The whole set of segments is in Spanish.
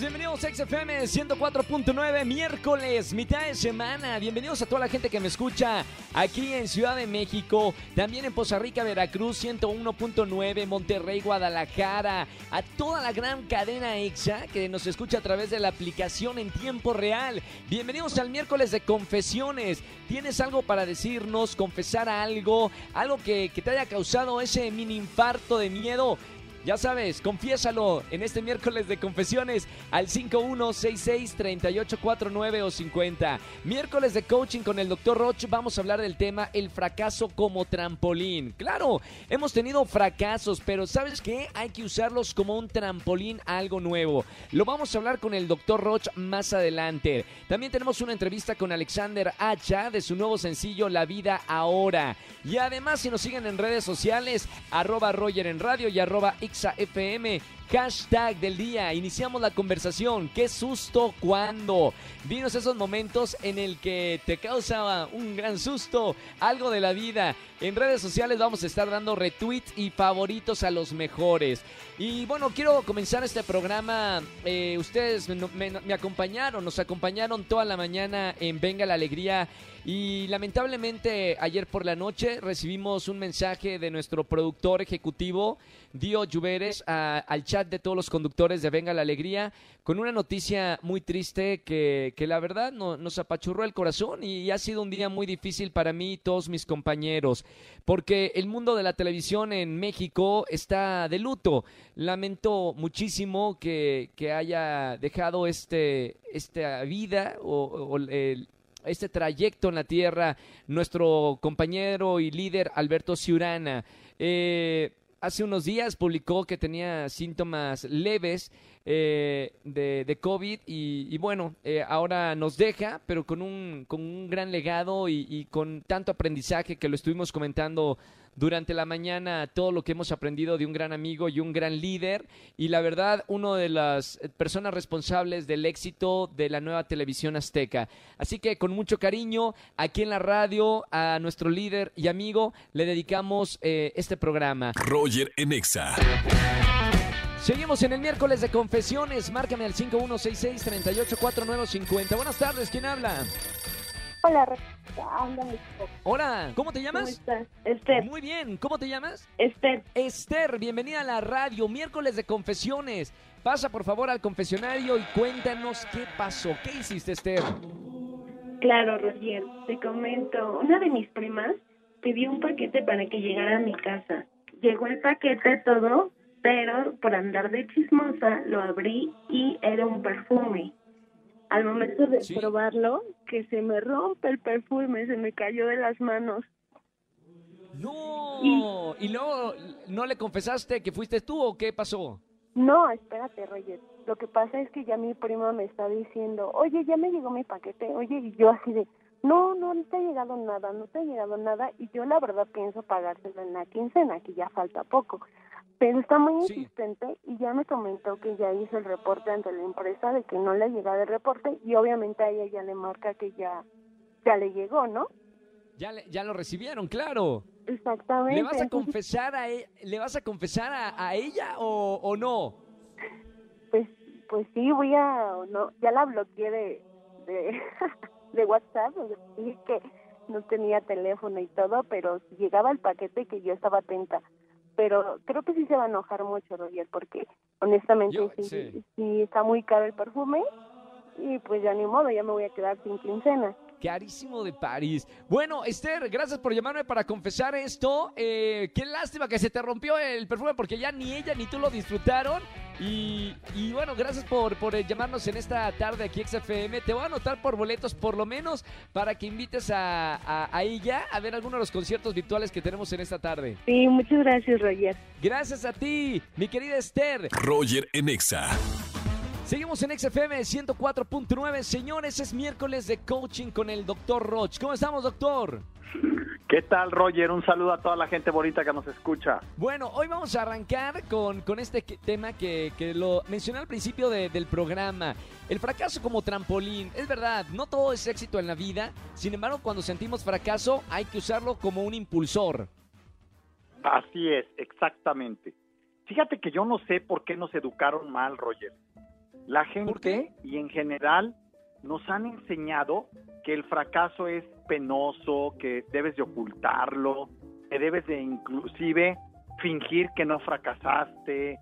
Bienvenidos a XFM 104.9, miércoles, mitad de semana. Bienvenidos a toda la gente que me escucha aquí en Ciudad de México, también en Poza Rica, Veracruz 101.9, Monterrey, Guadalajara, a toda la gran cadena EXA que nos escucha a través de la aplicación en tiempo real. Bienvenidos al miércoles de confesiones. ¿Tienes algo para decirnos, confesar algo, algo que, que te haya causado ese mini infarto de miedo? Ya sabes, confiésalo en este miércoles de confesiones al 5166-3849 o 50. Miércoles de coaching con el Dr. Roch. Vamos a hablar del tema el fracaso como trampolín. Claro, hemos tenido fracasos, pero ¿sabes qué? Hay que usarlos como un trampolín a algo nuevo. Lo vamos a hablar con el Dr. Roch más adelante. También tenemos una entrevista con Alexander Hacha de su nuevo sencillo La Vida Ahora. Y además, si nos siguen en redes sociales, arroba Roger en radio y arroba FM. Hashtag del día. Iniciamos la conversación. ¿Qué susto cuando? Dinos esos momentos en el que te causa un gran susto, algo de la vida. En redes sociales vamos a estar dando retweets y favoritos a los mejores. Y bueno, quiero comenzar este programa. Eh, ustedes me acompañaron, nos acompañaron toda la mañana en Venga la Alegría. Y lamentablemente ayer por la noche recibimos un mensaje de nuestro productor ejecutivo, Dio Lluveres, a- al chat de todos los conductores de Venga la Alegría, con una noticia muy triste que, que la verdad no- nos apachurró el corazón y ha sido un día muy difícil para mí y todos mis compañeros, porque el mundo de la televisión en México está de luto. Lamento muchísimo que, que haya dejado este, esta vida o el, este trayecto en la tierra nuestro compañero y líder Alberto Ciurana. Eh, hace unos días publicó que tenía síntomas leves eh, de, COVID y, bueno, eh, ahora nos deja, pero con un, con un gran legado y, con tanto aprendizaje que lo estuvimos comentando durante la mañana todo lo que hemos aprendido de un gran amigo y un gran líder y la verdad uno de las personas responsables del éxito de la nueva televisión azteca. Así que con mucho cariño aquí en la radio a nuestro líder y amigo le dedicamos eh, este programa. Roger en Exa. Seguimos en el miércoles de confesiones. Márcame al 5166-384950. Buenas tardes, ¿quién habla? Hola, habla. Hola, ¿cómo te ¿Cómo llamas? estás? Esther, Muy bien, ¿cómo te llamas? Esther, Esther, bienvenida a la radio, miércoles de confesiones. Pasa por favor al confesionario y cuéntanos qué pasó. ¿Qué hiciste, Esther? claro, Roger, te comento. Una de mis primas pidió un paquete para que llegara a mi casa. Llegó el paquete todo, pero por andar de chismosa lo abrí y era un perfume. Al momento de Sí. probarlo, que se me rompe el perfume, se me cayó de las manos. No. ¿Y luego no le confesaste que fuiste tú o qué pasó? No, espérate, Roger. Lo que pasa es que ya mi prima me está diciendo, oye, ya me llegó mi paquete, oye, y yo así de, no, no, no te ha llegado nada, no te ha llegado nada, y yo la verdad pienso pagárselo en la quincena, que ya falta poco. Pero está muy Sí. insistente y ya me comentó que ya hizo el reporte ante la empresa de que no le ha llegado el reporte y obviamente a ella ya le marca que ya, ya le llegó, ¿no? Ya, le- ya lo recibieron, claro. Exactamente. ¿Le vas a confesar a, e- ¿le vas a, confesar a, a ella o, o no? Pues, pues sí, voy a, no, ya la bloqueé de, de, de WhatsApp, dije que no tenía teléfono y todo, pero llegaba el paquete que yo estaba atenta. Pero creo que sí se va a enojar mucho, Roger, porque honestamente Yo- sí, sí. sí está muy caro el perfume y pues ya ni modo, ya me voy a quedar sin quincena. Carísimo de París. Bueno, Esther, gracias por llamarme para confesar esto. Eh, qué lástima que se te rompió el perfume porque ya ni ella ni tú lo disfrutaron. Y, y bueno, gracias por, por eh, llamarnos en esta tarde aquí XFM. Te voy a anotar por boletos por lo menos para que invites a, a- a ella a ver alguno de los conciertos virtuales que tenemos en esta tarde. Sí, muchas gracias, Roger. Gracias a ti, mi querida Esther. Roger en Exa. Seguimos en XFM 104.9. Señores, es miércoles de coaching con el doctor Roch. ¿Cómo estamos, doctor? ¿Qué tal, Roger? Un saludo a toda la gente bonita que nos escucha. Bueno, hoy vamos a arrancar con, con este tema que, que lo mencioné al principio de- del programa. El fracaso como trampolín. Es verdad, no todo es éxito en la vida. Sin embargo, cuando sentimos fracaso, hay que usarlo como un impulsor. Así es, exactamente. Fíjate que yo no sé por qué nos educaron mal, Roger. La ¿Por gente y en general nos han enseñado que el fracaso es penoso, que debes de ocultarlo, que debes de inclusive fingir que no fracasaste.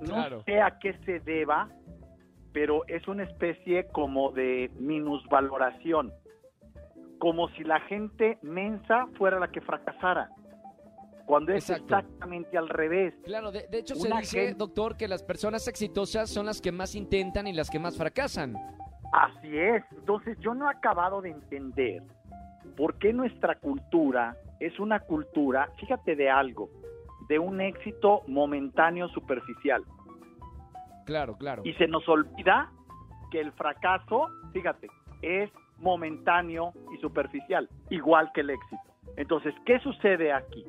No Claro. sé a qué se deba, pero es una especie como de minusvaloración, como si la gente mensa fuera la que fracasara, cuando es Exacto. exactamente al revés. Claro, de, de hecho se dice, gente- doctor, que las personas exitosas son las que más intentan y las que más fracasan. Así es. Entonces yo no he acabado de entender por qué nuestra cultura es una cultura, fíjate de algo, de un éxito momentáneo superficial. Claro, claro. Y se nos olvida que el fracaso, fíjate, es momentáneo y superficial, igual que el éxito. Entonces, ¿qué sucede aquí?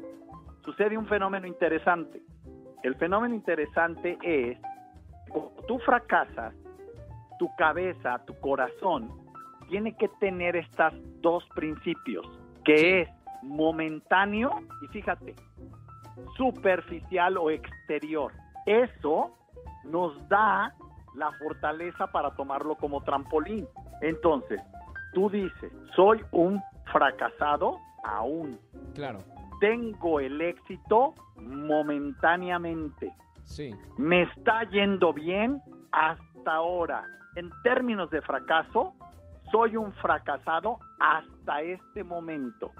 Sucede un fenómeno interesante. El fenómeno interesante es, cuando tú fracasas, tu cabeza, tu corazón, tiene que tener estos dos principios, que Sí. es momentáneo y fíjate, superficial o exterior. Eso nos da la fortaleza para tomarlo como trampolín. Entonces, tú dices, soy un fracasado aún. Claro, Tengo el éxito momentáneamente. sí. Me está yendo bien hasta ahora. En términos de fracaso, soy un fracasado hasta este momento.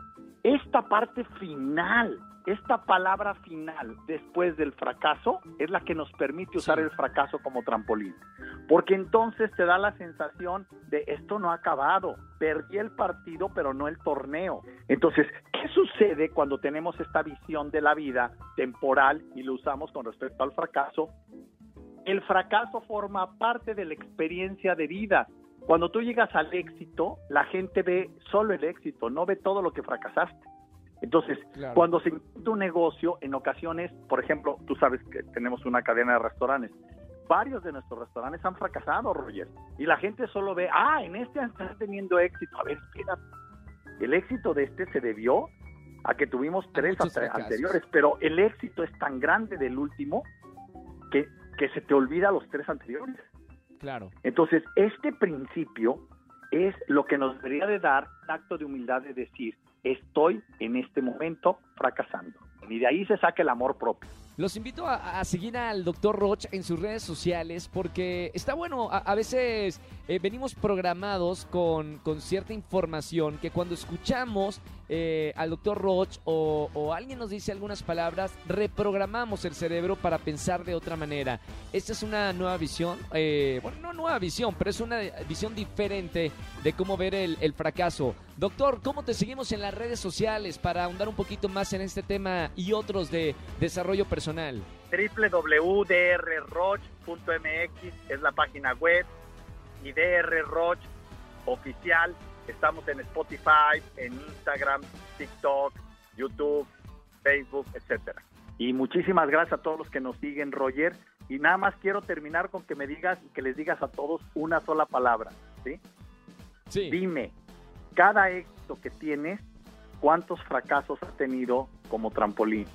Esta parte final, esta palabra final después del fracaso es la que nos permite usar Sí. el fracaso como trampolín. Porque entonces te da la sensación de esto no ha acabado, perdí el partido pero no el torneo. Entonces, ¿qué sucede cuando tenemos esta visión de la vida temporal y lo usamos con respecto al fracaso? El fracaso forma parte de la experiencia de vida. Cuando tú llegas al éxito, la gente ve solo el éxito, no ve todo lo que fracasaste. Entonces, Claro. cuando se intenta un negocio, en ocasiones, por ejemplo, tú sabes que tenemos una cadena de restaurantes. Varios de nuestros restaurantes han fracasado, Roger. Y la gente solo ve, ah, en este están teniendo éxito. A ver, espera. El éxito de este se debió a que tuvimos tres anteriores, pero el éxito es tan grande del último que, que se te olvida los tres anteriores. Claro. Entonces, este principio es lo que nos debería de dar un acto de humildad de decir, estoy en este momento fracasando. Y de ahí se saca el amor propio. Los invito a, seguir al doctor Roch en sus redes sociales porque está bueno, a, veces eh, venimos programados con, cierta información que cuando escuchamos eh, al doctor Roch o, o alguien nos dice algunas palabras, reprogramamos el cerebro para pensar de otra manera. Esta es una nueva visión, eh, bueno, no nueva visión, pero es una visión diferente de cómo ver el, el fracaso. Doctor, ¿cómo te seguimos en las redes sociales para ahondar un poquito más en este tema y otros de desarrollo personal? www.drroch.mx es la página web y DR Roch oficial. Estamos en Spotify, en Instagram, TikTok, YouTube, Facebook, etcétera. Y muchísimas gracias a todos los que nos siguen, Roger. Y nada más quiero terminar con que me digas y que les digas a todos una sola palabra, ¿sí? Sí. Dime, cada éxito que tienes, ¿cuántos fracasos has tenido como trampolín?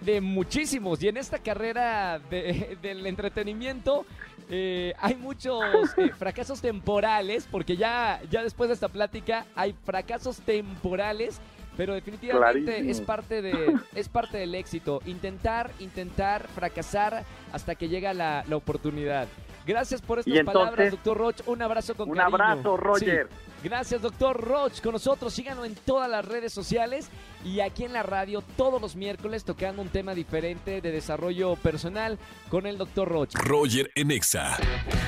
De muchísimos. Y en esta carrera de- del entretenimiento eh, hay muchos eh, fracasos temporales, porque ya, ya después de esta plática hay fracasos temporales, pero definitivamente Clarísimo. es parte, de, es parte del éxito. Intentar, intentar, fracasar hasta que llega la, la oportunidad. Gracias por estas entonces, palabras, doctor Roch. Un abrazo con Un cariño. abrazo, Roger. Sí. Gracias, doctor Roch, con nosotros. Síganlo en todas las redes sociales y aquí en la radio todos los miércoles tocando un tema diferente de desarrollo personal con el doctor Roch. Roger en Exa.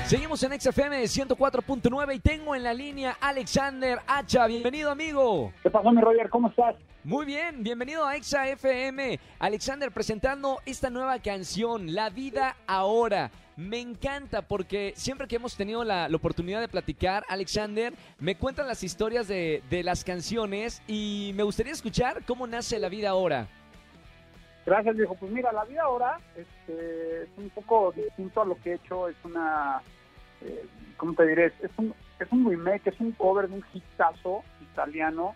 Seguimos en XFM 104.9 y tengo en la línea Alexander Hacha. Bienvenido, amigo. ¿Qué pasó, mi Roger? ¿Cómo estás? Muy bien, bienvenido a Exa FM. Alexander presentando esta nueva canción, La vida ahora. Me encanta porque siempre que hemos tenido la, oportunidad de platicar, Alexander, me cuentan las historias de, las canciones y me gustaría escuchar cómo nace la vida ahora. Gracias, viejo. Pues mira, la vida ahora este, es un poco distinto a lo que he hecho. Es una, eh, ¿cómo te diré? Es un, es un remake, es un cover de un hitazo italiano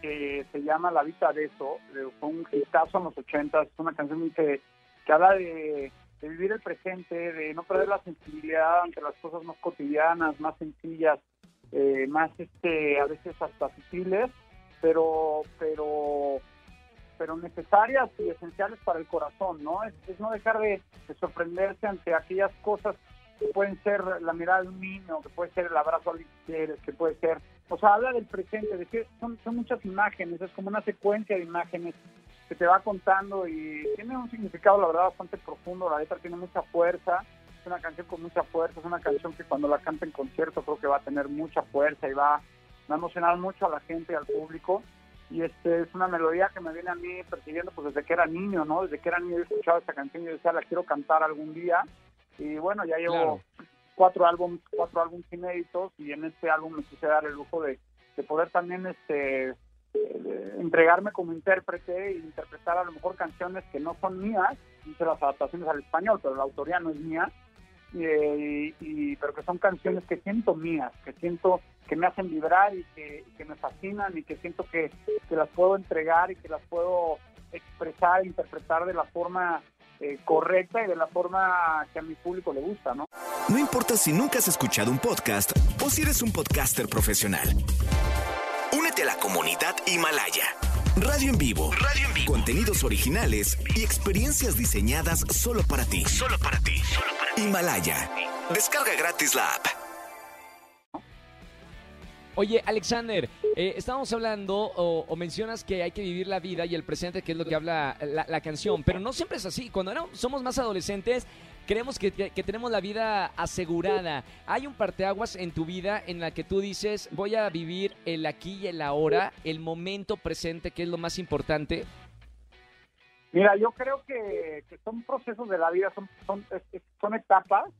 que se llama La Vita de Eso. Fue un hitazo en los 80. Es una canción que habla de, de vivir el presente, de no perder la sensibilidad ante las cosas más cotidianas, más sencillas, eh, más este, a veces hasta sutiles, pero, pero pero necesarias y esenciales para el corazón, ¿no? Es, no dejar de, de, sorprenderse ante aquellas cosas que pueden ser la mirada de un niño, que puede ser el abrazo al que que puede ser, o sea, habla del presente, de que son, son muchas imágenes, es como una secuencia de imágenes que te va contando y tiene un significado, la verdad, bastante profundo, la letra tiene mucha fuerza, es una canción con mucha fuerza, es una canción que cuando la canta en concierto creo que va a tener mucha fuerza y va, va a emocionar mucho a la gente y al público y este es una melodía que me viene a mí persiguiendo pues desde que era niño, ¿no? Desde que era niño he escuchado esta canción y yo decía, la quiero cantar algún día. Y bueno, ya llevo Claro. cuatro álbumes, cuatro álbumes inéditos y en este álbum me quise dar el lujo de, de poder también este eh, entregarme como intérprete e interpretar a lo mejor canciones que no son mías, hice las adaptaciones al español, pero la autoría no es mía, y, y- pero que son canciones que siento mías, que siento que me hacen vibrar y que, que me fascinan y que siento que, que las puedo entregar y que las puedo expresar, interpretar de la forma eh, correcta y de la forma que a mi público le gusta, ¿no? No importa si nunca has escuchado un podcast o si eres un podcaster profesional. La comunidad Himalaya. Radio en vivo. Radio en vivo. Contenidos originales y experiencias diseñadas solo para ti. Solo para ti. Himalaya. Descarga gratis la app. Oye, Alexander, eh, estábamos hablando o, o mencionas que hay que vivir la vida y el presente, que es lo que habla la, la canción, pero no siempre es así. Cuando somos más adolescentes, creemos que, tenemos la vida asegurada. Hay un parteaguas en tu vida en la que tú dices, voy a vivir el aquí y el ahora, el momento presente, que es lo más importante. Mira, yo creo que, son procesos de la vida, son, son, son etapas,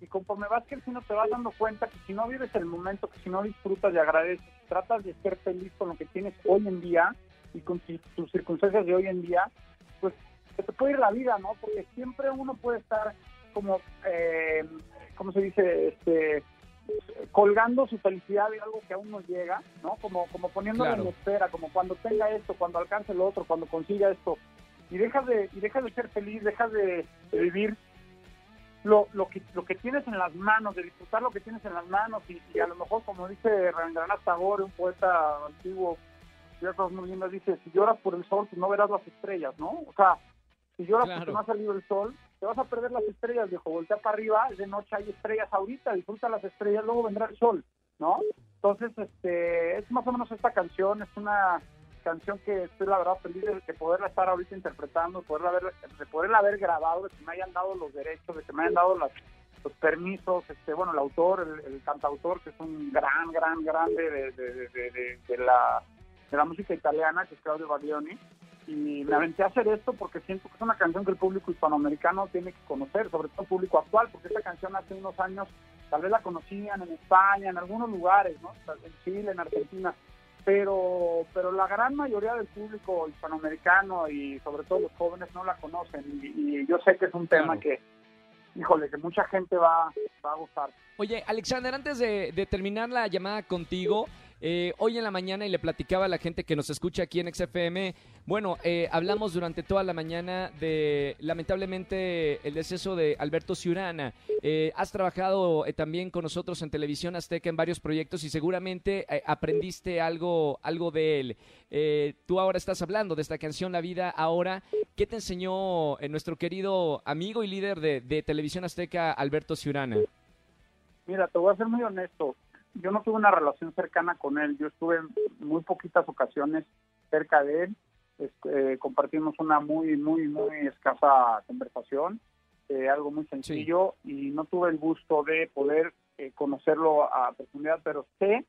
y conforme vas creciendo te vas dando cuenta que si no vives el momento, que si no disfrutas y agradeces, tratas de ser feliz con lo que tienes hoy en día y con tus circunstancias de hoy en día, pues se te puede ir la vida, ¿no? Porque siempre uno puede estar como, eh, ¿cómo se dice? Este, colgando su felicidad de algo que aún no llega, ¿no? Como, como poniéndolo Claro. en espera, como cuando tenga esto, cuando alcance lo otro, cuando consiga esto. Y dejas de, y dejas de ser feliz, dejas de, de vivir lo, lo, que, lo que tienes en las manos, de disfrutar lo que tienes en las manos. Y, y a lo mejor, como dice Rabindranath Tagore, un poeta antiguo, muy lindas, dice, si lloras por el sol, pues no verás las estrellas, ¿no? O sea, si lloras Claro. porque no ha salido el sol, te vas a perder las estrellas, viejo. Voltea para arriba, es de noche, hay estrellas ahorita, disfruta las estrellas, luego vendrá el sol, ¿no? Entonces, este, es más o menos esta canción, es una canción que estoy la verdad feliz de, de poderla estar ahorita interpretando, de poderla haber, de poderla haber grabado, de que me hayan dado los derechos, de que me hayan dado las, los permisos, este, bueno, el autor, el, el cantautor, que es un gran, gran, grande de, de, de, de- de- de la, de la música italiana, que es Claudio Baglioni, y me aventé a hacer esto porque siento que es una canción que el público hispanoamericano tiene que conocer, sobre todo el público actual, porque esta canción hace unos años tal vez la conocían en España, en algunos lugares, ¿no? En Chile, en Argentina, pero pero la gran mayoría del público hispanoamericano y sobre todo los jóvenes no la conocen y, y yo sé que es un tema Claro. que, híjole, que mucha gente va, va a gustar. Oye, Alexander, antes de, de terminar la llamada contigo, eh, hoy en la mañana y le platicaba a la gente que nos escucha aquí en XFM, bueno, eh, hablamos durante toda la mañana de, lamentablemente, el deceso de Alberto Ciurana. Eh, has trabajado eh, también con nosotros en Televisión Azteca en varios proyectos y seguramente eh, aprendiste algo, algo de él. Eh, tú ahora estás hablando de esta canción La Vida Ahora. ¿Qué te enseñó nuestro querido amigo y líder de, de Televisión Azteca, Alberto Ciurana? Mira, te voy a ser muy honesto. Yo no tuve una relación cercana con él. Yo estuve en muy poquitas ocasiones cerca de él. Este, eh, compartimos una muy, muy, muy escasa conversación, eh, algo muy sencillo, y no tuve el gusto de poder eh, conocerlo a profundidad, pero sé,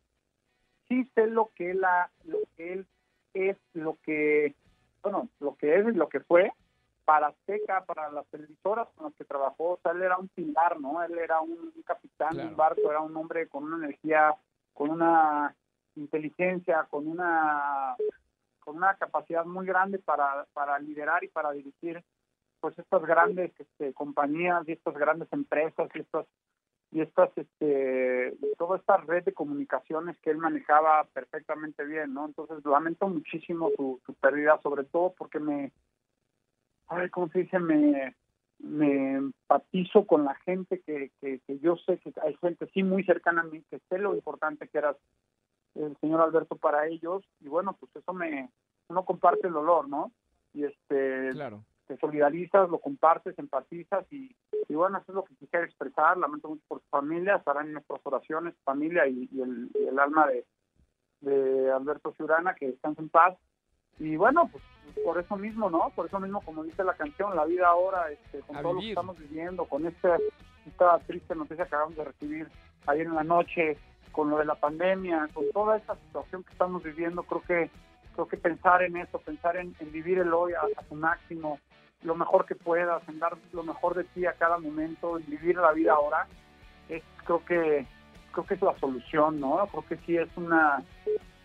sí sé lo que él, ha- lo que él es, lo que, bueno, lo que es y lo que fue para Azteca, para las televisoras con las que trabajó, o sea, él era un pilar, ¿no? Él era un, capitán de un barco, era un hombre con una energía, con una inteligencia, con una con una capacidad muy grande para, para liderar y para dirigir pues estas grandes este, compañías y estas grandes empresas y estas y estas este toda esta red de comunicaciones que él manejaba perfectamente bien no entonces lamento muchísimo su, su pérdida sobre todo porque me ay cómo se dice me me empatizo con la gente que, que, que yo sé que hay gente sí muy cercana a mí que sé lo importante que era el señor Alberto para ellos y bueno pues eso me uno comparte el dolor no y este claro te solidarizas, lo compartes, empatizas y, y bueno, eso es lo que quisiera expresar. Lamento mucho por su familia, estarán en nuestras oraciones, familia y, el, el, alma de, de Alberto Ciurana, que están en paz. Y bueno, pues por eso mismo, ¿no? Por eso mismo, como dice la canción, la vida ahora, este, con todo lo que estamos viviendo, con esta, esta triste noticia que acabamos de recibir ayer en la noche, con lo de la pandemia, con toda esta situación que estamos viviendo, creo que creo que pensar en eso, pensar en, vivir el hoy a, su máximo, lo mejor que puedas, en dar lo mejor de ti a cada momento, en vivir la vida ahora, es creo que creo que es la solución, ¿no? Creo que sí es una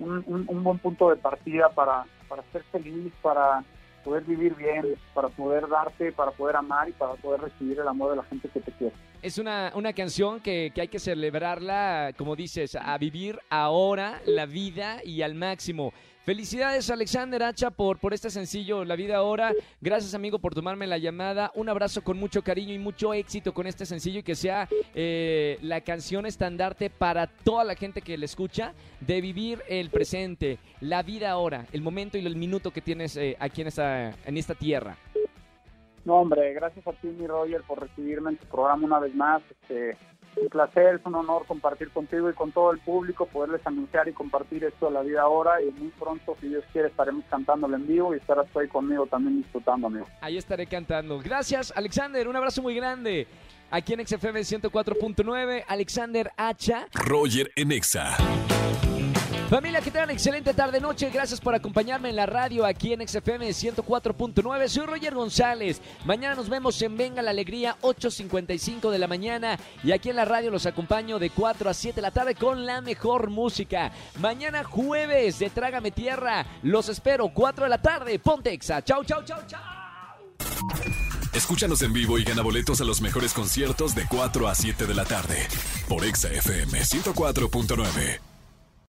un, buen punto de partida para, para ser feliz, para poder vivir bien, para poder darte, para poder amar y para poder recibir el amor de la gente que te quiere. Es una, una canción que, que hay que celebrarla, como dices, a vivir ahora la vida y al máximo. Felicidades Alexander Hacha por, por este sencillo La Vida Ahora. Gracias amigo por tomarme la llamada. Un abrazo con mucho cariño y mucho éxito con este sencillo y que sea eh, la canción estandarte para toda la gente que le escucha de vivir el presente, la vida ahora, el momento y el minuto que tienes eh, aquí en esta, en esta tierra. No, hombre, gracias a ti, mi Roger, por recibirme en tu programa una vez más. Este, un placer, es un honor compartir contigo y con todo el público, poderles anunciar y compartir esto de la vida ahora y muy pronto, si Dios quiere, estaremos cantándolo en vivo y estarás ahí conmigo también disfrutando, amigo. Ahí estaré cantando. Gracias, Alexander, un abrazo muy grande. Aquí en XFM 104.9, Alexander Hacha. Roger en Exa. Familia, que tengan excelente tarde-noche. Gracias por acompañarme en la radio aquí en XFM 104.9. Soy Roger González. Mañana nos vemos en Venga la Alegría, 8.55 de la mañana. Y aquí en la radio los acompaño de 4 a 7 de la tarde con la mejor música. Mañana jueves de Trágame Tierra. Los espero, 4 de la tarde. Ponte Exa. Chau, chau, chau, chau. Escúchanos en vivo y gana boletos a los mejores conciertos de 4 a 7 de la tarde. Por Exa FM 104.9.